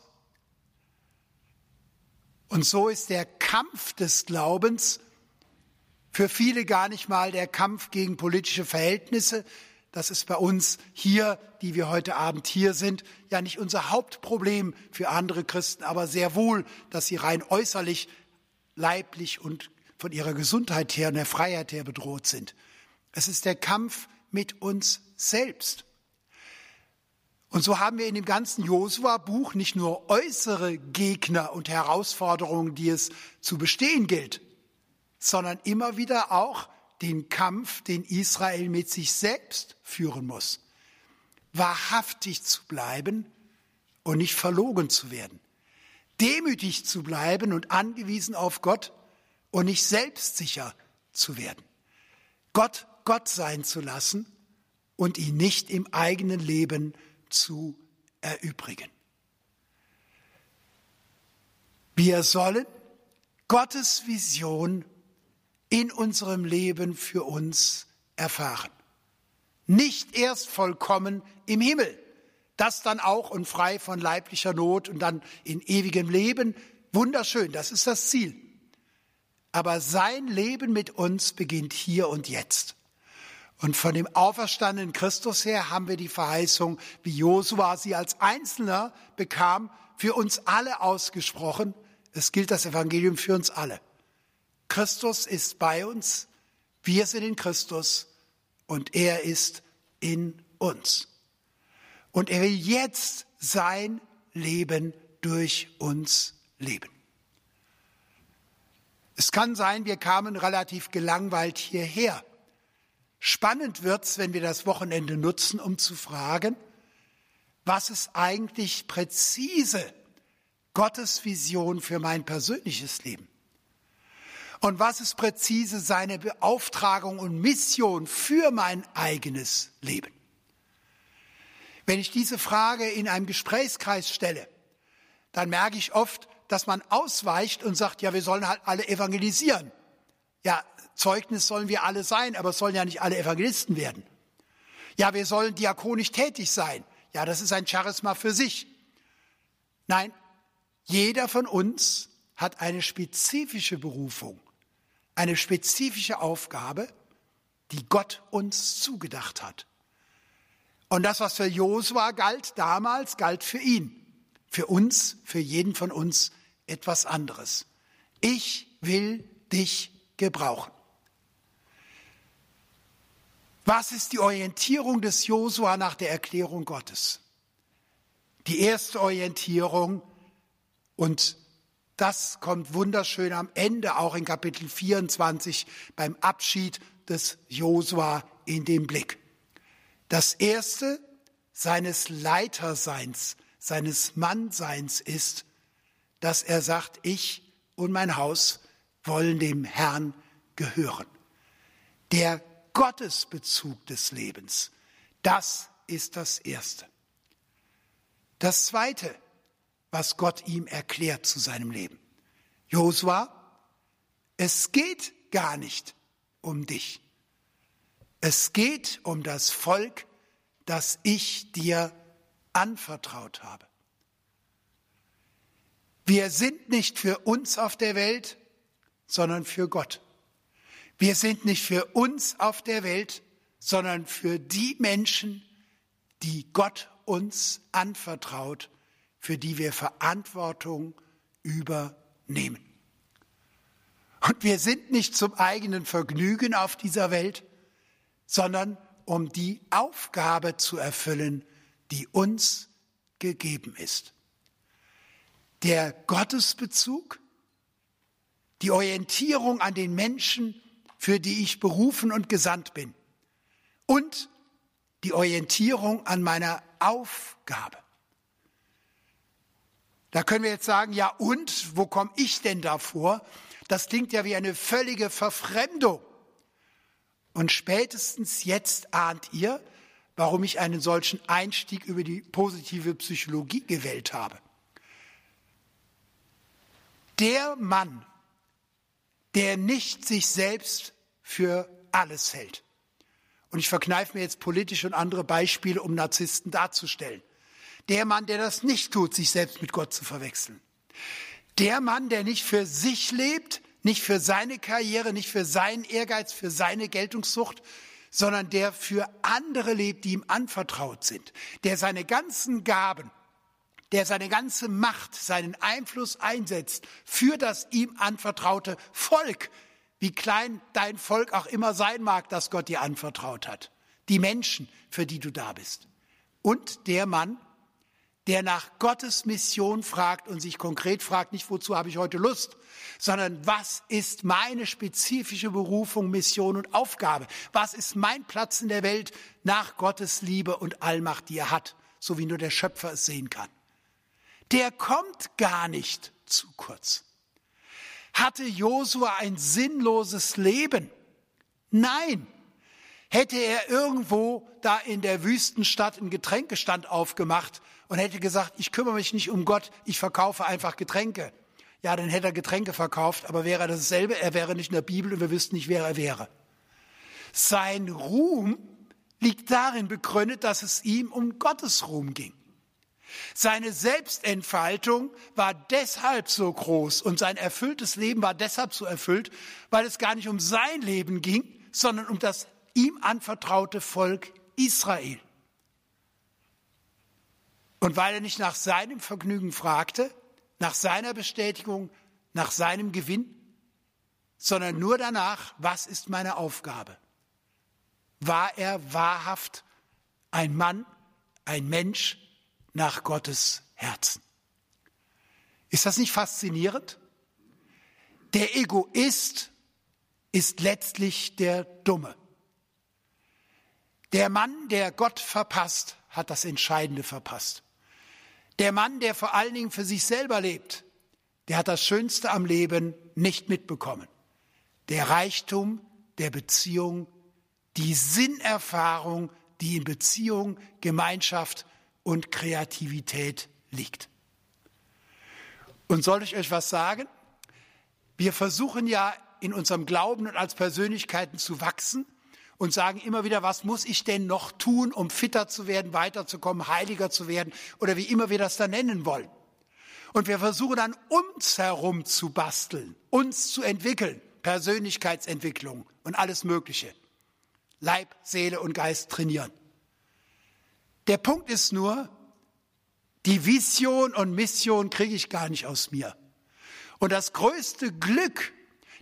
Und so ist der Kampf des Glaubens für viele gar nicht mal der Kampf gegen politische Verhältnisse. Das ist bei uns hier, die wir heute Abend hier sind, ja nicht unser Hauptproblem für andere Christen, aber sehr wohl, dass sie rein äußerlich, leiblich und von ihrer Gesundheit her und der Freiheit her bedroht sind. Es ist der Kampf mit uns selbst. Und so haben wir in dem ganzen Josua-Buch nicht nur äußere Gegner und Herausforderungen, die es zu bestehen gilt, sondern immer wieder auch den Kampf, den Israel mit sich selbst führen muss. Wahrhaftig zu bleiben und nicht verlogen zu werden. Demütig zu bleiben und angewiesen auf Gott und nicht selbstsicher zu werden. Gott Gott sein zu lassen und ihn nicht im eigenen Leben zu erübrigen. Wir sollen Gottes Vision in unserem Leben für uns erfahren. Nicht erst vollkommen im Himmel, das dann auch und frei von leiblicher Not und dann in ewigem Leben. Wunderschön, das ist das Ziel. Aber sein Leben mit uns beginnt hier und jetzt. Und von dem auferstandenen Christus her haben wir die Verheißung, wie Josua sie als Einzelner bekam, für uns alle ausgesprochen. Es gilt das Evangelium für uns alle. Christus ist bei uns, wir sind in Christus und er ist in uns. Und er will jetzt sein Leben durch uns leben. Es kann sein, wir kamen relativ gelangweilt hierher. Spannend wird's, wenn wir das Wochenende nutzen, um zu fragen, was ist eigentlich präzise Gottes Vision für mein persönliches Leben? Und was ist präzise seine Beauftragung und Mission für mein eigenes Leben? Wenn ich diese Frage in einem Gesprächskreis stelle, dann merke ich oft, dass man ausweicht und sagt, ja, wir sollen halt alle evangelisieren. Ja, Zeugnis sollen wir alle sein, aber es sollen ja nicht alle Evangelisten werden. Ja, wir sollen diakonisch tätig sein. Ja, das ist ein Charisma für sich. Nein, jeder von uns hat eine spezifische Berufung, eine spezifische Aufgabe, die Gott uns zugedacht hat. Und das, was für Josua galt damals, galt für ihn. Für uns, für jeden von uns etwas anderes. Ich will dich gebrauchen. Was ist die Orientierung des Josua nach der Erklärung Gottes? Die erste Orientierung und das kommt wunderschön am Ende auch in Kapitel 24 beim Abschied des Josua in den Blick. Das erste seines Leiterseins, seines Mannseins ist, dass er sagt, ich und mein Haus wollen dem Herrn gehören. Der Gottesbezug des Lebens. Das ist das Erste. Das Zweite, was Gott ihm erklärt zu seinem Leben. Josua, es geht gar nicht um dich. Es geht um das Volk, das ich dir anvertraut habe. Wir sind nicht für uns auf der Welt, sondern für Gott. Wir sind nicht für uns auf der Welt, sondern für die Menschen, die Gott uns anvertraut, für die wir Verantwortung übernehmen. Und wir sind nicht zum eigenen Vergnügen auf dieser Welt, sondern um die Aufgabe zu erfüllen, die uns gegeben ist. Der Gottesbezug, die Orientierung an den Menschen, für die ich berufen und gesandt bin, und die Orientierung an meiner Aufgabe. Da können wir jetzt sagen, ja und, wo komme ich denn davor? Das klingt ja wie eine völlige Verfremdung. Und spätestens jetzt ahnt ihr, warum ich einen solchen Einstieg über die positive Psychologie gewählt habe. Der Mann, der nicht sich selbst für alles hält. Und ich verkneife mir jetzt politische und andere Beispiele, um Narzissten darzustellen. Der Mann, der das nicht tut, sich selbst mit Gott zu verwechseln. Der Mann, der nicht für sich lebt, nicht für seine Karriere, nicht für seinen Ehrgeiz, für seine Geltungssucht, sondern der für andere lebt, die ihm anvertraut sind, der seine ganzen Gaben, der seine ganze Macht, seinen Einfluss einsetzt für das ihm anvertraute Volk, wie klein dein Volk auch immer sein mag, das Gott dir anvertraut hat, die Menschen, für die du da bist. Und der Mann, der nach Gottes Mission fragt und sich konkret fragt, nicht wozu habe ich heute Lust, sondern was ist meine spezifische Berufung, Mission und Aufgabe? Was ist mein Platz in der Welt nach Gottes Liebe und Allmacht, die er hat, so wie nur der Schöpfer es sehen kann? Der kommt gar nicht zu kurz. Hatte Josua ein sinnloses Leben? Nein. Hätte er irgendwo da in der Wüstenstadt einen Getränkestand aufgemacht und hätte gesagt, ich kümmere mich nicht um Gott, ich verkaufe einfach Getränke. Ja, dann hätte er Getränke verkauft, aber wäre dasselbe, er wäre nicht in der Bibel und wir wüssten nicht, wer er wäre. Sein Ruhm liegt darin begründet, dass es ihm um Gottes Ruhm ging. Seine Selbstentfaltung war deshalb so groß und sein erfülltes Leben war deshalb so erfüllt, weil es gar nicht um sein Leben ging, sondern um das ihm anvertraute Volk Israel. Und weil er nicht nach seinem Vergnügen fragte, nach seiner Bestätigung, nach seinem Gewinn, sondern nur danach, was ist meine Aufgabe? War er wahrhaft ein Mann, ein Mensch nach Gottes Herzen? Ist das nicht faszinierend? Der Egoist ist letztlich der Dumme. Der Mann, der Gott verpasst, hat das Entscheidende verpasst. Der Mann, der vor allen Dingen für sich selber lebt, der hat das Schönste am Leben nicht mitbekommen. Der Reichtum der Beziehung, die Sinnerfahrung, die in Beziehung, Gemeinschaft und Kreativität liegt. Und soll ich euch was sagen? Wir versuchen ja in unserem Glauben und als Persönlichkeiten zu wachsen und sagen immer wieder, was muss ich denn noch tun, um fitter zu werden, weiterzukommen, heiliger zu werden oder wie immer wir das da nennen wollen. Und wir versuchen dann uns herum zu basteln, uns zu entwickeln, Persönlichkeitsentwicklung und alles Mögliche. Leib, Seele und Geist trainieren. Der Punkt ist nur, die Vision und Mission kriege ich gar nicht aus mir. Und das größte Glück,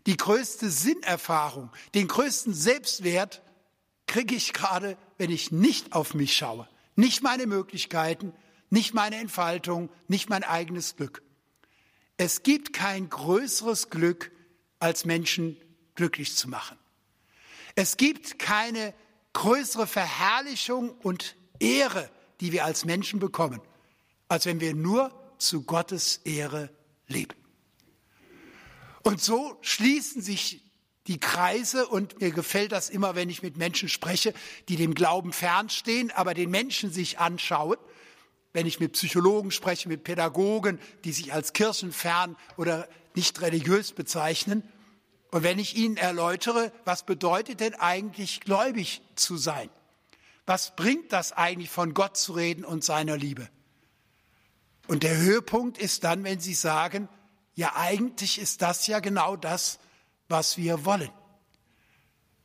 die größte Sinnerfahrung, den größten Selbstwert kriege ich gerade, wenn ich nicht auf mich schaue. Nicht meine Möglichkeiten, nicht meine Entfaltung, nicht mein eigenes Glück. Es gibt kein größeres Glück, als Menschen glücklich zu machen. Es gibt keine größere Verherrlichung und Ehre, die wir als Menschen bekommen, als wenn wir nur zu Gottes Ehre leben. Und so schließen sich die Kreise und mir gefällt das immer, wenn ich mit Menschen spreche, die dem Glauben fernstehen, aber den Menschen sich anschauen. Wenn ich mit Psychologen spreche, mit Pädagogen, die sich als kirchenfern oder nicht religiös bezeichnen. Und wenn ich ihnen erläutere, was bedeutet denn eigentlich gläubig zu sein? Was bringt das eigentlich von Gott zu reden und seiner Liebe? Und der Höhepunkt ist dann, wenn sie sagen, ja eigentlich ist das ja genau das, was wir wollen.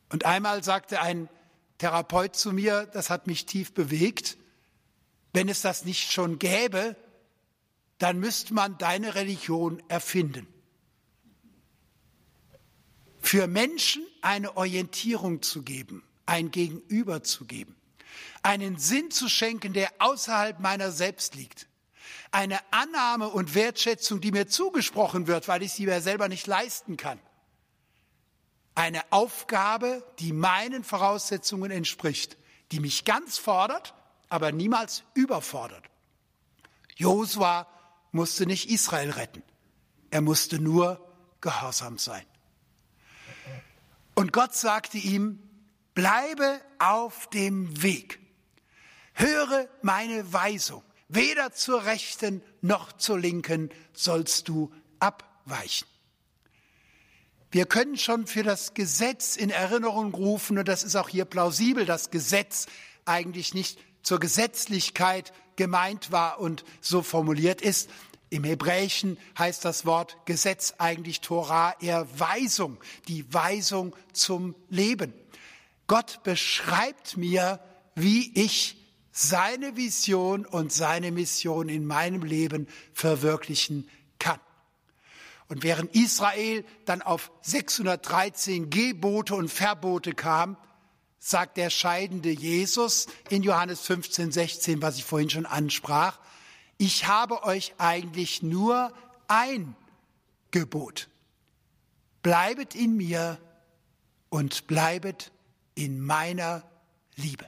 Und einmal sagte ein Therapeut zu mir, das hat mich tief bewegt, wenn es das nicht schon gäbe, dann müsste man deine Religion erfinden. für Menschen eine Orientierung zu geben, ein Gegenüber zu geben, einen Sinn zu schenken, der außerhalb meiner selbst liegt, eine Annahme und Wertschätzung, die mir zugesprochen wird, weil ich sie mir selber nicht leisten kann, eine Aufgabe, die meinen Voraussetzungen entspricht, die mich ganz fordert, aber niemals überfordert. Josua musste nicht Israel retten, er musste nur gehorsam sein. Und Gott sagte ihm, bleibe auf dem Weg, höre meine Weisung, weder zur rechten noch zur linken sollst du abweichen. Wir können schon für das Gesetz in Erinnerung rufen, und das ist auch hier plausibel, dass Gesetz eigentlich nicht zur Gesetzlichkeit gemeint war und so formuliert ist. Im Hebräischen heißt das Wort Gesetz eigentlich Torah eher Weisung, die Weisung zum Leben. Gott beschreibt mir, wie ich seine Vision und seine Mission in meinem Leben verwirklichen kann. Und während Israel dann auf 613 Gebote und Verbote kam, sagt der scheidende Jesus in Johannes 15, 16, was ich vorhin schon ansprach, ich habe euch eigentlich nur ein Gebot. Bleibet in mir und bleibet in meiner Liebe.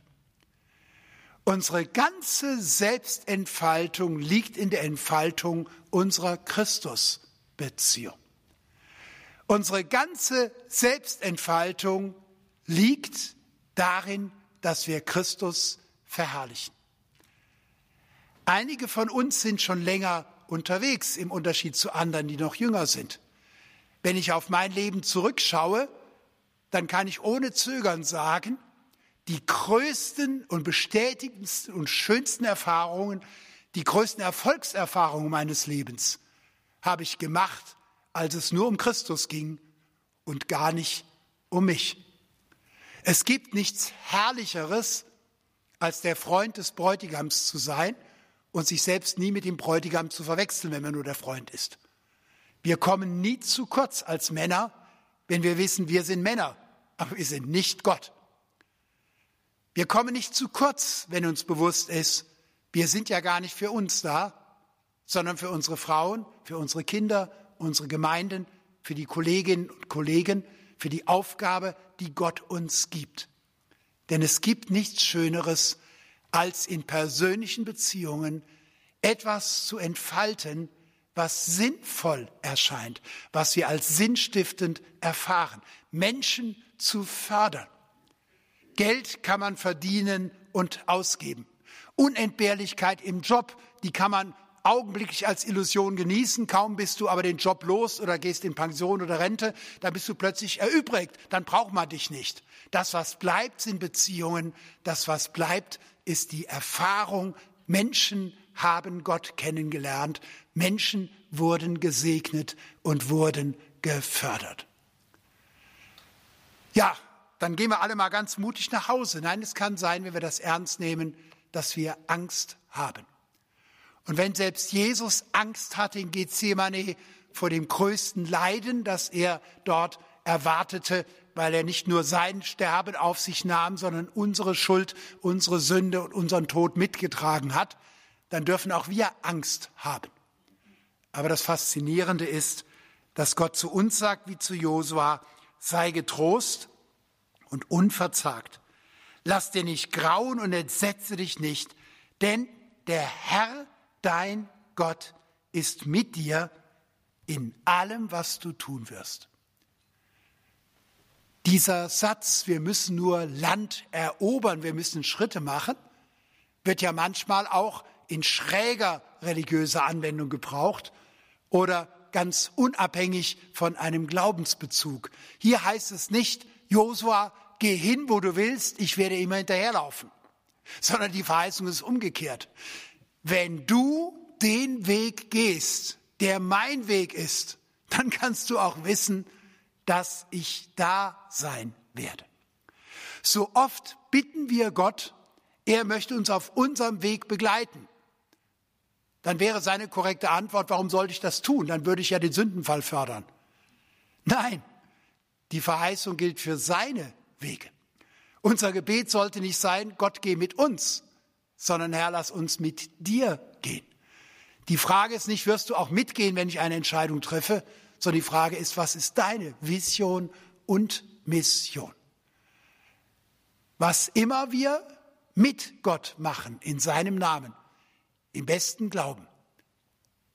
Unsere ganze Selbstentfaltung liegt in der Entfaltung unserer Christus. Beziehung. Unsere ganze Selbstentfaltung liegt darin, dass wir Christus verherrlichen. Einige von uns sind schon länger unterwegs im Unterschied zu anderen, die noch jünger sind. Wenn ich auf mein Leben zurückschaue, dann kann ich ohne Zögern sagen, die größten und bestätigendsten und schönsten Erfahrungen, die größten Erfolgserfahrungen meines Lebens habe ich gemacht, als es nur um Christus ging und gar nicht um mich. Es gibt nichts Herrlicheres, als der Freund des Bräutigams zu sein und sich selbst nie mit dem Bräutigam zu verwechseln, wenn man nur der Freund ist. Wir kommen nie zu kurz als Männer, wenn wir wissen, wir sind Männer, aber wir sind nicht Gott. Wir kommen nicht zu kurz, wenn uns bewusst ist, wir sind ja gar nicht für uns da, sondern für unsere Frauen, für unsere Kinder, unsere Gemeinden, für die Kolleginnen und Kollegen, für die Aufgabe, die Gott uns gibt. Denn es gibt nichts Schöneres, als in persönlichen Beziehungen etwas zu entfalten, was sinnvoll erscheint, was wir als sinnstiftend erfahren, Menschen zu fördern. Geld kann man verdienen und ausgeben. Unentbehrlichkeit im Job, die kann man augenblicklich als Illusion genießen, kaum bist du aber den Job los oder gehst in Pension oder Rente, dann bist du plötzlich erübrigt, dann braucht man dich nicht. Das, was bleibt, sind Beziehungen, das, was bleibt, ist die Erfahrung, Menschen haben Gott kennengelernt, Menschen wurden gesegnet und wurden gefördert. Ja, dann gehen wir alle mal ganz mutig nach Hause. Nein, es kann sein, wenn wir das ernst nehmen, dass wir Angst haben. Und wenn selbst Jesus Angst hatte in Gethsemane vor dem größten Leiden, das er dort erwartete, weil er nicht nur sein Sterben auf sich nahm, sondern unsere Schuld, unsere Sünde und unseren Tod mitgetragen hat, dann dürfen auch wir Angst haben. Aber das Faszinierende ist, dass Gott zu uns sagt, wie zu Josua, sei getrost und unverzagt. Lass dir nicht grauen und entsetze dich nicht, denn der Herr dein Gott ist mit dir in allem, was du tun wirst. Dieser Satz, wir müssen nur Land erobern, wir müssen Schritte machen, wird ja manchmal auch in schräger religiöser Anwendung gebraucht oder ganz unabhängig von einem Glaubensbezug. Hier heißt es nicht, Josua, geh hin, wo du willst, ich werde immer hinterherlaufen, sondern die Verheißung ist umgekehrt. Wenn du den Weg gehst, der mein Weg ist, dann kannst du auch wissen, dass ich da sein werde. So oft bitten wir Gott, er möchte uns auf unserem Weg begleiten. Dann wäre seine korrekte Antwort, warum sollte ich das tun? Dann würde ich ja den Sündenfall fördern. Nein, Die Verheißung gilt für seine Wege. Unser Gebet sollte nicht sein, Gott geh mit uns, sondern Herr, lass uns mit dir gehen. Die Frage ist nicht, wirst du auch mitgehen, wenn ich eine Entscheidung treffe, sondern die Frage ist, was ist deine Vision und Mission? Was immer wir mit Gott machen in seinem Namen, im besten Glauben,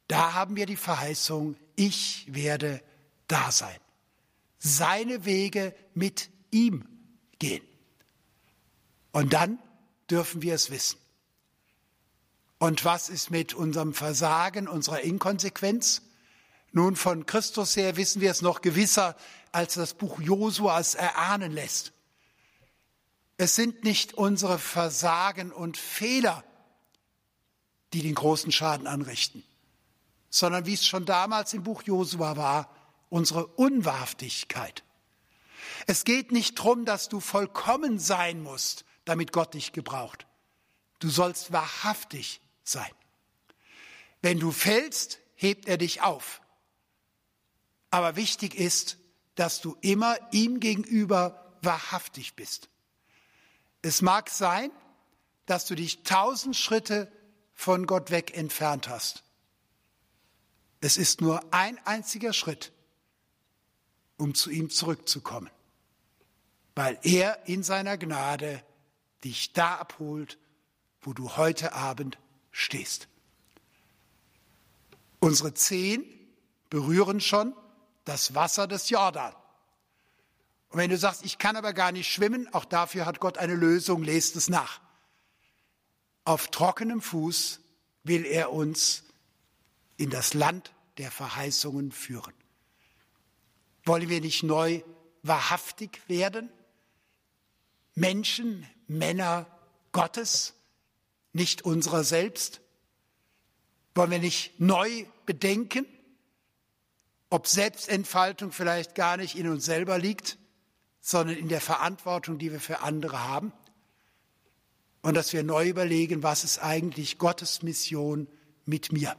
da haben wir die Verheißung, ich werde da sein. Seine Wege mit ihm gehen. Und dann dürfen wir es wissen. Und was ist mit unserem Versagen, unserer Inkonsequenz? Nun, von Christus her wissen wir es noch gewisser, als das Buch Josua es erahnen lässt. Es sind nicht unsere Versagen und Fehler, die den großen Schaden anrichten, sondern wie es schon damals im Buch Josua war, unsere Unwahrhaftigkeit. Es geht nicht darum, dass du vollkommen sein musst, damit Gott dich gebraucht. Du sollst wahrhaftig sein. Wenn du fällst, hebt er dich auf. Aber wichtig ist, dass du immer ihm gegenüber wahrhaftig bist. Es mag sein, dass du dich tausend Schritte von Gott weg entfernt hast. Es ist nur ein einziger Schritt, um zu ihm zurückzukommen, weil er in seiner Gnade dich da abholt, wo du heute Abend stehst. Unsere Zehen berühren schon das Wasser des Jordan. Und wenn du sagst, ich kann aber gar nicht schwimmen, auch dafür hat Gott eine Lösung, lest es nach. Auf trockenem Fuß will er uns in das Land der Verheißungen führen. Wollen wir nicht neu wahrhaftig werden? Menschen, Männer Gottes, nicht unserer selbst? Wollen wir nicht neu bedenken, ob Selbstentfaltung vielleicht gar nicht in uns selber liegt, sondern in der Verantwortung, die wir für andere haben? Und dass wir neu überlegen, was ist eigentlich Gottes Mission mit mir?